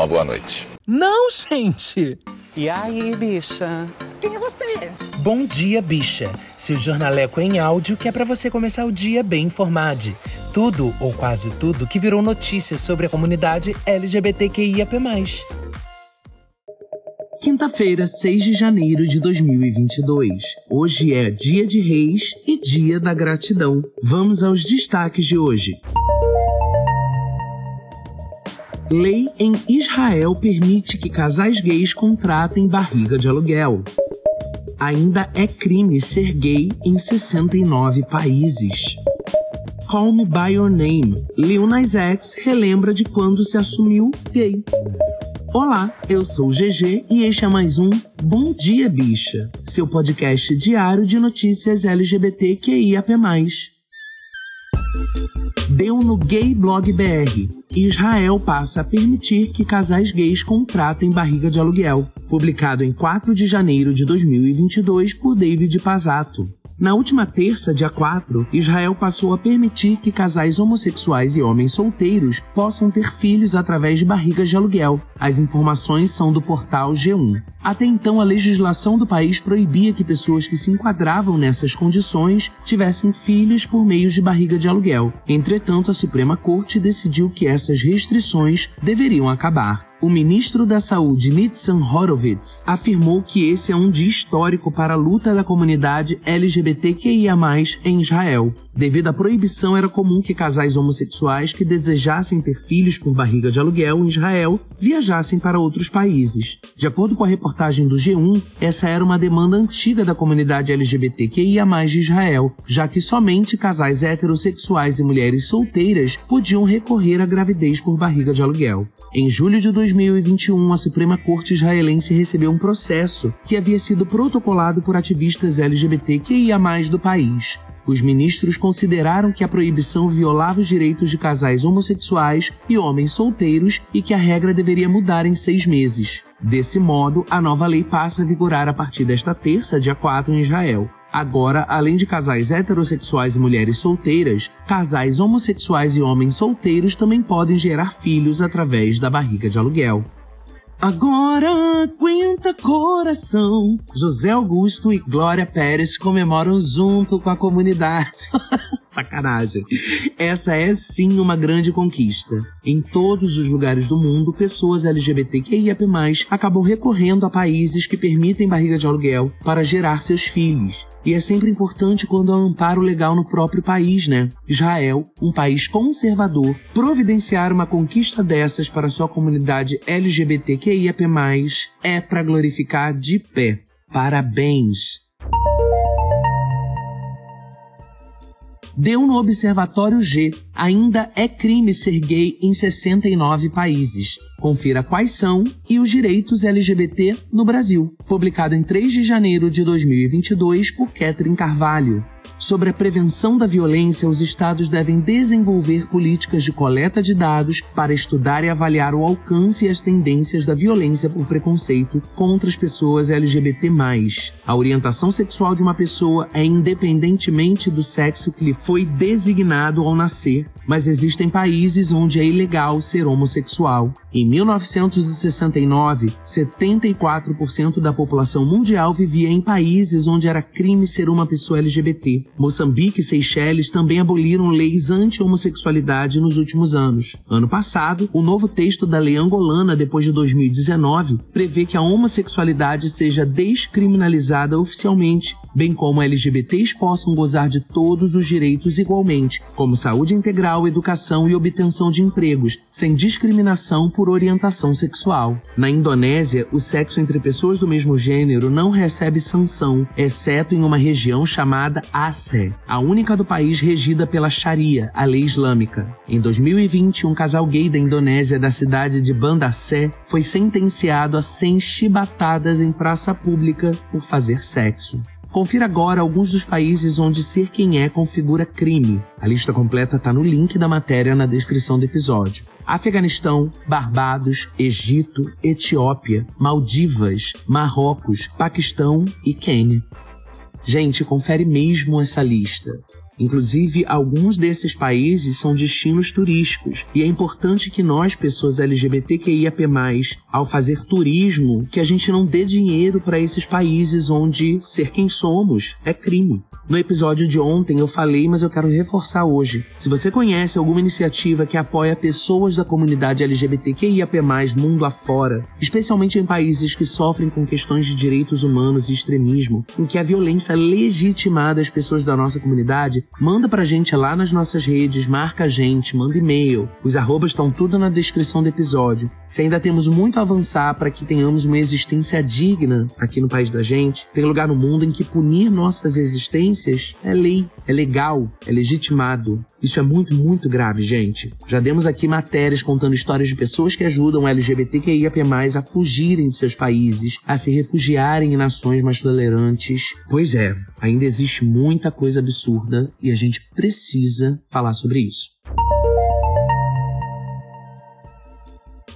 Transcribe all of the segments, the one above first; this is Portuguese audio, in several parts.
uma boa noite. Não, gente! E aí, bicha? Quem é você? Bom dia, bicha. Seu jornaleco em áudio que é para você começar o dia bem informado. Tudo, ou quase tudo, que virou notícia sobre a comunidade LGBTQIAP+. Quinta-feira, 6 de janeiro de 2022. Hoje é Dia de Reis e Dia da Gratidão. Vamos aos destaques de hoje. Lei em Israel permite que casais gays contratem barriga de aluguel. Ainda é crime ser gay em 69 países. Call Me By Your Name. Lil Nas X relembra de quando se assumiu gay. Olá, eu sou o GG e este é mais um Bom Dia Bicha, seu podcast diário de notícias LGBTQIAP+. Deu no Gay Blog BR. Israel passa a permitir que casais gays contratem barriga de aluguel. Publicado em 4 de janeiro de 2022 por David Pazato. Na última terça, dia 4, Israel passou a permitir que casais homossexuais e homens solteiros possam ter filhos através de barrigas de aluguel. As informações são do portal G1. Até então, a legislação do país proibia que pessoas que se enquadravam nessas condições tivessem filhos por meio de barriga de aluguel. Entretanto, a Suprema Corte decidiu que essas restrições deveriam acabar. O ministro da Saúde, Nitzan Horowitz, afirmou que esse é um dia histórico para a luta da comunidade LGBTQIA+, em Israel. Devido à proibição, era comum que casais homossexuais que desejassem ter filhos por barriga de aluguel em Israel viajassem para outros países. De acordo com a reportagem do G1, essa era uma demanda antiga da comunidade LGBTQIA+, de Israel, já que somente casais heterossexuais e mulheres solteiras podiam recorrer à gravidez por barriga de aluguel. Em julho de 2021, a Suprema Corte israelense recebeu um processo que havia sido protocolado por ativistas LGBTQIA+, do país. Os ministros consideraram que a proibição violava os direitos de casais homossexuais e homens solteiros e que a regra deveria mudar em seis meses. Desse modo, a nova lei passa a vigorar a partir desta terça, dia 4, em Israel. Agora, além de casais heterossexuais e mulheres solteiras, casais homossexuais e homens solteiros também podem gerar filhos através da barriga de aluguel. Agora aguenta coração. José Augusto e Glória Pérez comemoram junto com a comunidade. Sacanagem. Essa é sim uma grande conquista. Em todos os lugares do mundo, pessoas LGBTQIAP+, acabam recorrendo a países que permitem barriga de aluguel para gerar seus filhos. E é sempre importante quando há um amparo legal no próprio país, né? Israel, um país conservador, providenciar uma conquista dessas para sua comunidade LGBTQIAP+, é para glorificar de pé. Parabéns! Deu no Observatório G. Ainda é crime ser gay em 69 países. Confira quais são e os direitos LGBT no Brasil. Publicado em 3 de janeiro de 2022 por Catherine Carvalho. Sobre a prevenção da violência, os estados devem desenvolver políticas de coleta de dados para estudar e avaliar o alcance e as tendências da violência por preconceito contra as pessoas LGBT. A orientação sexual de uma pessoa é independentemente do sexo que lhe foi designado ao nascer, mas existem países onde é ilegal ser homossexual. Em 1969, 74% da população mundial vivia em países onde era crime ser uma pessoa LGBT. Moçambique e Seychelles também aboliram leis anti-homossexualidade nos últimos anos. Ano passado, o novo texto da lei angolana, depois de 2019, prevê que a homossexualidade seja descriminalizada oficialmente, bem como LGBTs possam gozar de todos os direitos igualmente, como saúde integral, educação e obtenção de empregos, sem discriminação por orientação sexual. Na Indonésia, o sexo entre pessoas do mesmo gênero não recebe sanção, exceto em uma região chamada A única do país regida pela Sharia, a lei islâmica. Em 2020, um casal gay da Indonésia da cidade de Banda Aceh foi sentenciado a 100 chibatadas em praça pública por fazer sexo. Confira agora alguns dos países onde ser quem é configura crime. A lista completa está no link da matéria na descrição do episódio. Afeganistão, Barbados, Egito, Etiópia, Maldivas, Marrocos, Paquistão e Quênia. Gente, confere mesmo essa lista. Inclusive, alguns desses países são destinos turísticos. E é importante que nós, pessoas LGBTQIAP+, ao fazer turismo, que a gente não dê dinheiro para esses países onde ser quem somos é crime. No episódio de ontem eu falei, mas eu quero reforçar hoje. Se você conhece alguma iniciativa que apoia pessoas da comunidade LGBTQIAP+, mundo afora, especialmente em países que sofrem com questões de direitos humanos e extremismo, em que a violência legitimada às pessoas da nossa comunidade, manda pra gente lá nas nossas redes, marca a gente, manda e-mail. Os arrobas estão tudo na descrição do episódio. Se ainda temos muito a avançar para que tenhamos uma existência digna aqui no país da gente, tem lugar no mundo em que punir nossas existências é lei, é legal, é legitimado. Isso é muito, muito grave, gente. Já demos aqui matérias contando histórias de pessoas que ajudam LGBTQIAP+, a fugirem de seus países, a se refugiarem em nações mais tolerantes. Pois é, ainda existe muita coisa absurda e a gente precisa falar sobre isso.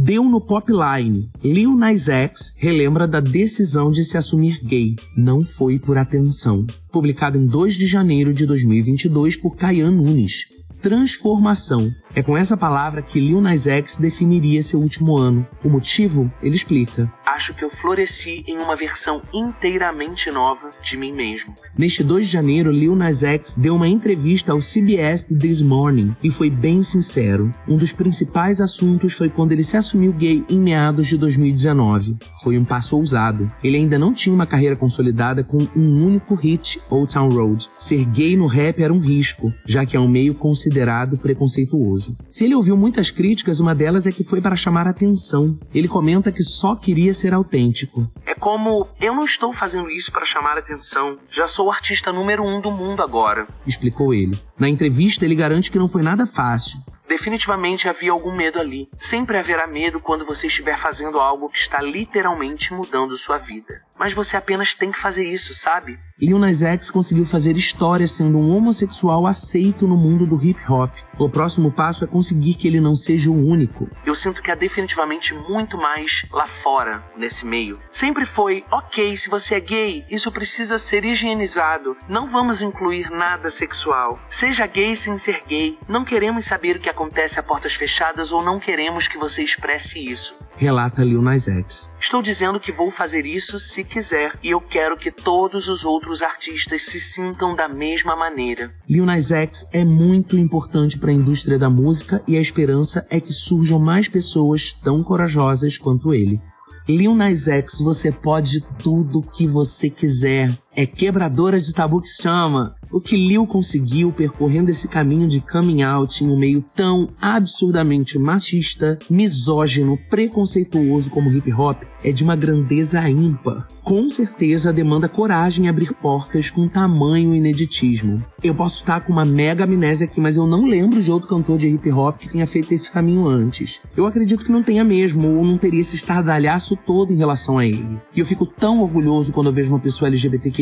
Deu no Popline. Lil Nas X relembra da decisão de se assumir gay. Não foi por atenção. Publicado em 2 de janeiro de 2022 por Kayan Nunes. Transformação. É com essa palavra que Lil Nas X definiria seu último ano. O motivo? Ele explica acho que eu floresci em uma versão inteiramente nova de mim mesmo. Neste 2 de janeiro, Lil Nas X deu uma entrevista ao CBS This Morning e foi bem sincero. Um dos principais assuntos foi quando ele se assumiu gay em meados de 2019. Foi um passo ousado. Ele ainda não tinha uma carreira consolidada com um único hit, Old Town Road. Ser gay no rap era um risco, já que é um meio considerado preconceituoso. Se ele ouviu muitas críticas, uma delas é que foi para chamar atenção. Ele comenta que só queria ser ser autêntico. É como eu não estou fazendo isso para chamar atenção, já sou o artista número um do mundo agora, explicou ele. Na entrevista, ele garante que não foi nada fácil. Definitivamente havia algum medo ali. Sempre haverá medo quando você estiver fazendo algo que está literalmente mudando sua vida. Mas você apenas tem que fazer isso, sabe? Lil Nas X conseguiu fazer história sendo um homossexual aceito no mundo do hip hop. O próximo passo é conseguir que ele não seja o único. Eu sinto que há definitivamente muito mais lá fora, nesse meio. Sempre foi, ok, se você é gay, isso precisa ser higienizado. Não vamos incluir nada sexual. Seja gay sem ser gay. Não queremos saber o que acontece a portas fechadas ou não queremos que você expresse isso. Relata Lil Nas X. Estou dizendo que vou fazer isso se quiser e eu quero que todos os outros artistas se sintam da mesma maneira. Lil Nas X é muito importante para a indústria da música e a esperança é que surjam mais pessoas tão corajosas quanto ele. Lil Nas X, você pode tudo que você quiser. É quebradora de tabu que chama. O que Lil conseguiu percorrendo esse caminho de coming out em um meio tão absurdamente machista, misógino, preconceituoso como hip hop é de uma grandeza ímpar. Com certeza demanda coragem em abrir portas com tamanho ineditismo. Eu posso estar com uma mega amnésia aqui, mas eu não lembro de outro cantor de hip hop que tenha feito esse caminho antes. Eu acredito que não tenha mesmo, ou não teria esse estardalhaço todo em relação a ele. E eu fico tão orgulhoso quando eu vejo uma pessoa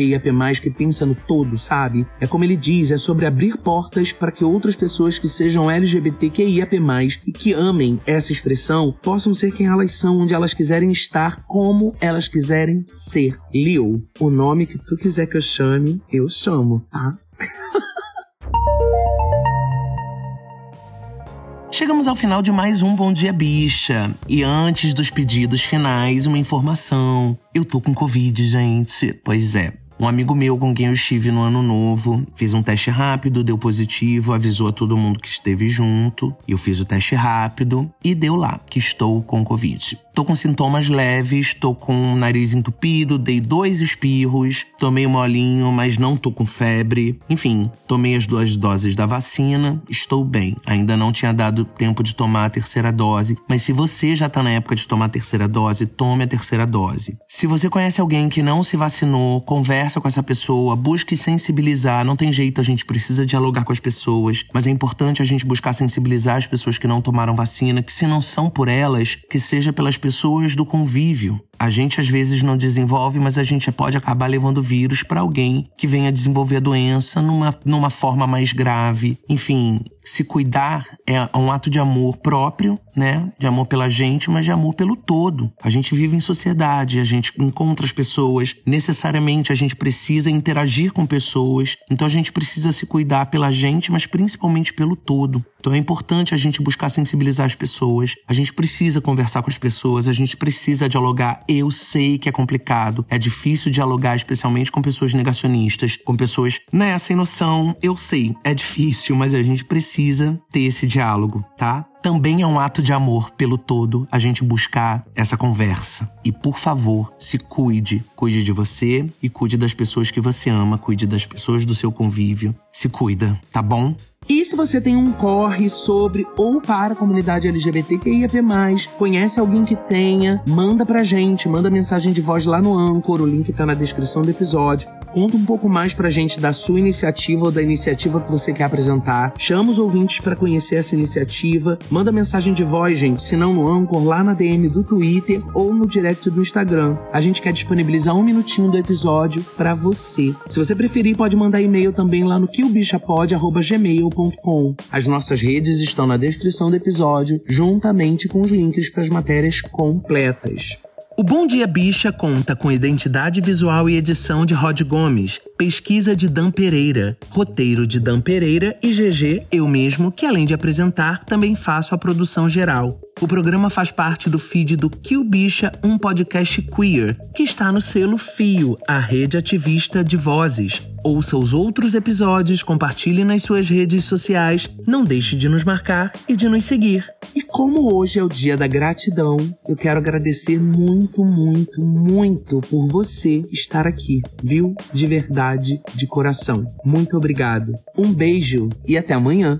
LGBTQIAP+, que pensa no todo, sabe? É como ele diz, é sobre abrir portas para que outras pessoas que sejam LGBTQIAP+, e que amem essa expressão, possam ser quem elas são, onde elas quiserem estar, como elas quiserem ser. Liu, o nome que tu quiser que eu chame, eu chamo, tá? Chegamos ao final de mais um Bom Dia Bicha. E antes dos pedidos finais, uma informação. Eu tô com Covid, gente. Pois é. Um amigo meu com quem eu estive no ano novo fez um teste rápido, deu positivo, avisou a todo mundo que esteve junto. Eu fiz o teste rápido e deu lá que estou com Covid. Tô com sintomas leves, tô com o nariz entupido, dei dois espirros, tomei um molinho, mas não tô com febre. Enfim, tomei as duas doses da vacina, estou bem. Ainda não tinha dado tempo de tomar a terceira dose, mas se você já tá na época de tomar a terceira dose, tome a terceira dose. Se você conhece alguém que não se vacinou, conversa com essa pessoa, busque sensibilizar. Não tem jeito, a gente precisa dialogar com as pessoas, mas é importante a gente buscar sensibilizar as pessoas que não tomaram vacina, que se não são por elas, que seja pelas pessoas do convívio. A gente às vezes não desenvolve, mas a gente pode acabar levando vírus para alguém que venha desenvolver a doença numa, numa forma mais grave. Enfim, se cuidar é um ato de amor próprio, né? De amor pela gente, mas de amor pelo todo. A gente vive em sociedade, a gente encontra as pessoas, necessariamente a gente precisa interagir com pessoas, então a gente precisa se cuidar pela gente, mas principalmente pelo todo. Então é importante a gente buscar sensibilizar as pessoas, a gente precisa conversar com as pessoas, a gente precisa dialogar. Eu sei que é complicado, é difícil dialogar, especialmente com pessoas negacionistas, com pessoas, né, sem noção. Eu sei, é difícil, mas a gente precisa ter esse diálogo, tá? também é um ato de amor pelo todo a gente buscar essa conversa. E por favor, se cuide. Cuide de você e cuide das pessoas que você ama, cuide das pessoas do seu convívio. Se cuida, tá bom? E se você tem um corre sobre ou para a comunidade LGBTQIAP+, conhece alguém que tenha, manda pra gente, manda mensagem de voz lá no Anchor, o link tá na descrição do episódio. Conta um pouco mais pra gente da sua iniciativa ou da iniciativa que você quer apresentar. Chama os ouvintes para conhecer essa iniciativa. Manda mensagem de voz, gente, se não no Anchor, lá na DM do Twitter ou no direct do Instagram. A gente quer disponibilizar um minutinho do episódio para você. Se você preferir, pode mandar e-mail também lá no quilbichapod.gmail.com as nossas redes estão na descrição do episódio, juntamente com os links para as matérias completas. O Bom Dia Bicha conta com identidade visual e edição de Rod Gomes, pesquisa de Dan Pereira, roteiro de Dan Pereira e GG, eu mesmo, que além de apresentar, também faço a produção geral. O programa faz parte do feed do Kill Bicha, um podcast queer, que está no selo Fio, a rede ativista de vozes. Ouça os outros episódios, compartilhe nas suas redes sociais, não deixe de nos marcar e de nos seguir. E como hoje é o dia da gratidão, eu quero agradecer muito, muito, muito por você estar aqui, viu? De verdade, de coração. Muito obrigado. Um beijo e até amanhã.